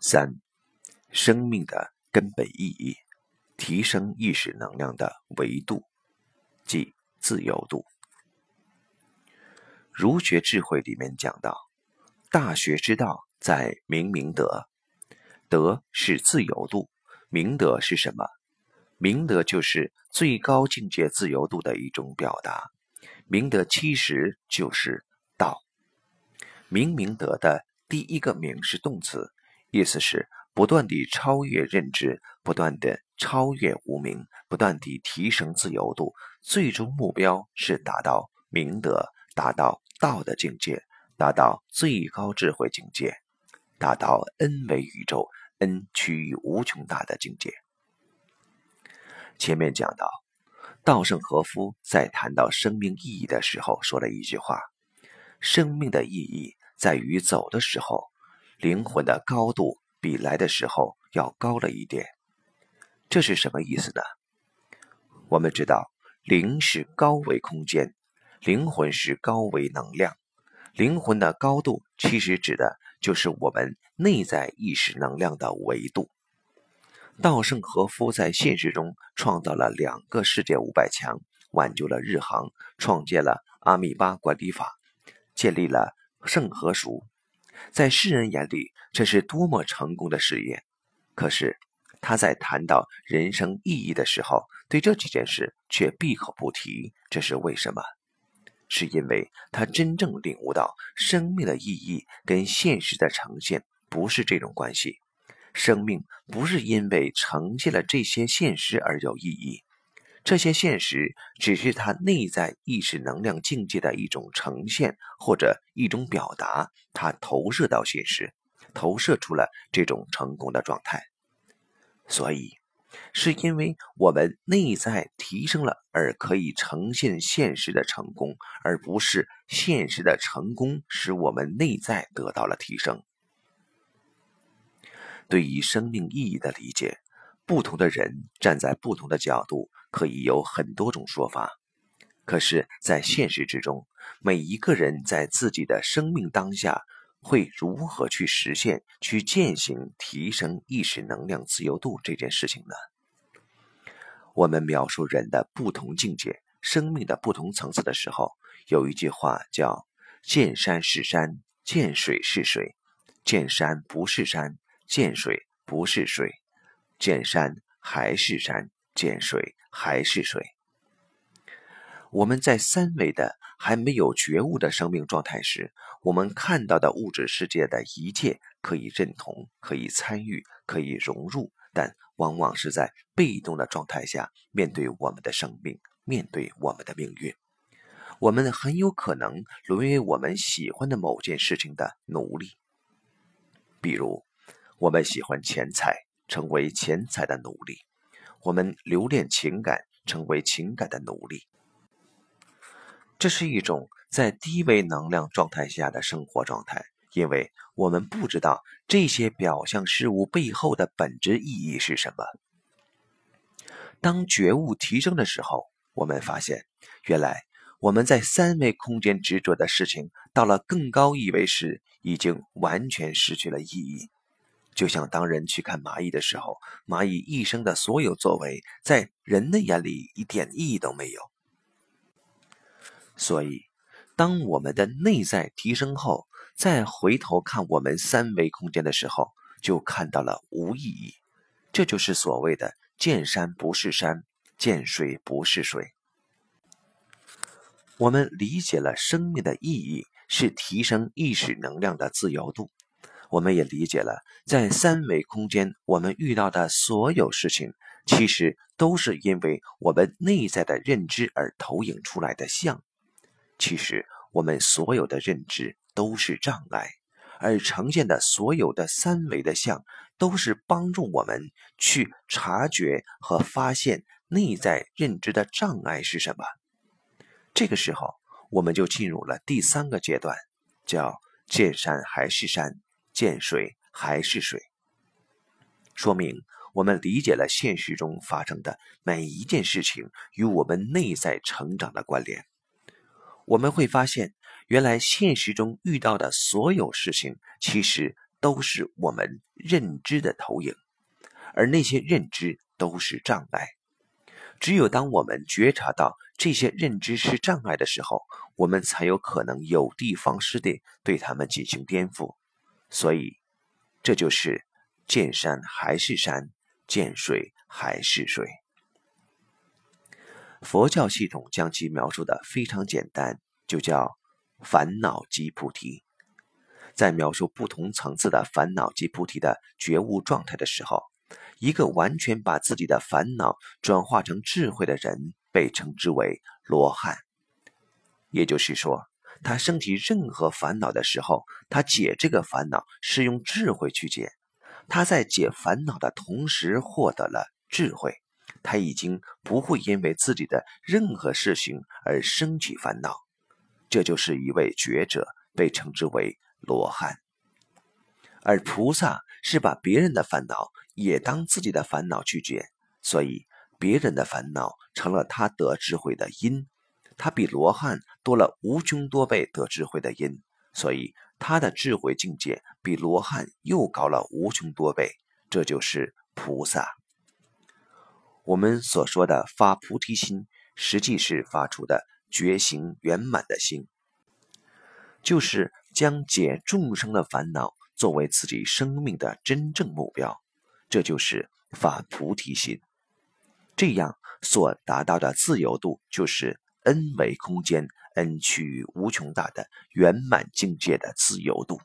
三、生命的根本意义，提升意识能量的维度，即自由度。儒学智慧里面讲到，大学之道在明明德，德是自由度，明德是什么？明德就是最高境界自由度的一种表达。明德其实就是道。明明德的第一个明是动词，意思是不断地超越认知，不断地超越无明，不断地提升自由度，最终目标是达到明德，达到道的境界，达到最高智慧境界，达到恩为宇宙恩趋于无穷大的境界。前面讲到，稻盛和夫在谈到生命意义的时候说了一句话：“生命的意义在于走的时候，灵魂的高度比来的时候要高了一点。”这是什么意思呢？我们知道，灵是高维空间，灵魂是高维能量。灵魂的高度其实指的就是我们内在意识能量的维度。稻盛和夫在现实中创造了两个世界五百强，挽救了日航，创建了阿米巴管理法，建立了盛和塾。在世人眼里，这是多么成功的事业！可是他在谈到人生意义的时候，对这几件事却闭口不提。这是为什么？是因为他真正领悟到，生命的意义跟现实的呈现不是这种关系。生命不是因为呈现了这些现实而有意义，这些现实只是他内在意识能量境界的一种呈现或者一种表达，他投射到现实，投射出了这种成功的状态。所以，是因为我们内在提升了而可以呈现现实的成功，而不是现实的成功使我们内在得到了提升。对于生命意义的理解，不同的人站在不同的角度，可以有很多种说法。可是，在现实之中，每一个人在自己的生命当下，会如何去实现、去践行、提升意识能量自由度这件事情呢？我们描述人的不同境界、生命的不同层次的时候，有一句话叫“见山是山，见水是水，见山不是山”。见水不是水，见山还是山，见水还是水。我们在三维的还没有觉悟的生命状态时，我们看到的物质世界的一切可以认同、可以参与、可以融入，但往往是在被动的状态下面对我们的生命，面对我们的命运。我们很有可能沦为我们喜欢的某件事情的奴隶，比如。我们喜欢钱财，成为钱财的奴隶；我们留恋情感，成为情感的奴隶。这是一种在低维能量状态下的生活状态，因为我们不知道这些表象事物背后的本质意义是什么。当觉悟提升的时候，我们发现，原来我们在三维空间执着的事情，到了更高一维时，已经完全失去了意义。就像当人去看蚂蚁的时候，蚂蚁一生的所有作为，在人的眼里一点意义都没有。所以，当我们的内在提升后，再回头看我们三维空间的时候，就看到了无意义。这就是所谓的“见山不是山，见水不是水”。我们理解了生命的意义是提升意识能量的自由度。我们也理解了，在三维空间，我们遇到的所有事情，其实都是因为我们内在的认知而投影出来的像。其实，我们所有的认知都是障碍，而呈现的所有的三维的像，都是帮助我们去察觉和发现内在认知的障碍是什么。这个时候，我们就进入了第三个阶段，叫见山还是山。见水还是水，说明我们理解了现实中发生的每一件事情与我们内在成长的关联。我们会发现，原来现实中遇到的所有事情，其实都是我们认知的投影，而那些认知都是障碍。只有当我们觉察到这些认知是障碍的时候，我们才有可能有的放矢地对他们进行颠覆。所以，这就是见山还是山，见水还是水。佛教系统将其描述的非常简单，就叫烦恼即菩提。在描述不同层次的烦恼即菩提的觉悟状态的时候，一个完全把自己的烦恼转化成智慧的人，被称之为罗汉。也就是说，他升起任何烦恼的时候，他解这个烦恼是用智慧去解。他在解烦恼的同时获得了智慧，他已经不会因为自己的任何事情而升起烦恼。这就是一位觉者，被称之为。罗汉，而菩萨是把别人的烦恼也当自己的烦恼去解，所以别人的烦恼成了他得智慧的因。他比罗汉多了无穷多倍得智慧的因，所以他的智慧境界比罗汉又高了无穷多倍。这就是菩萨。我们所说的发菩提心，实际是发出的觉醒圆满的心，就是。将解众生的烦恼作为自己生命的真正目标，这就是发菩提心。这样所达到的自由度，就是 n 维空间 n 趋于无穷大的圆满境界的自由度。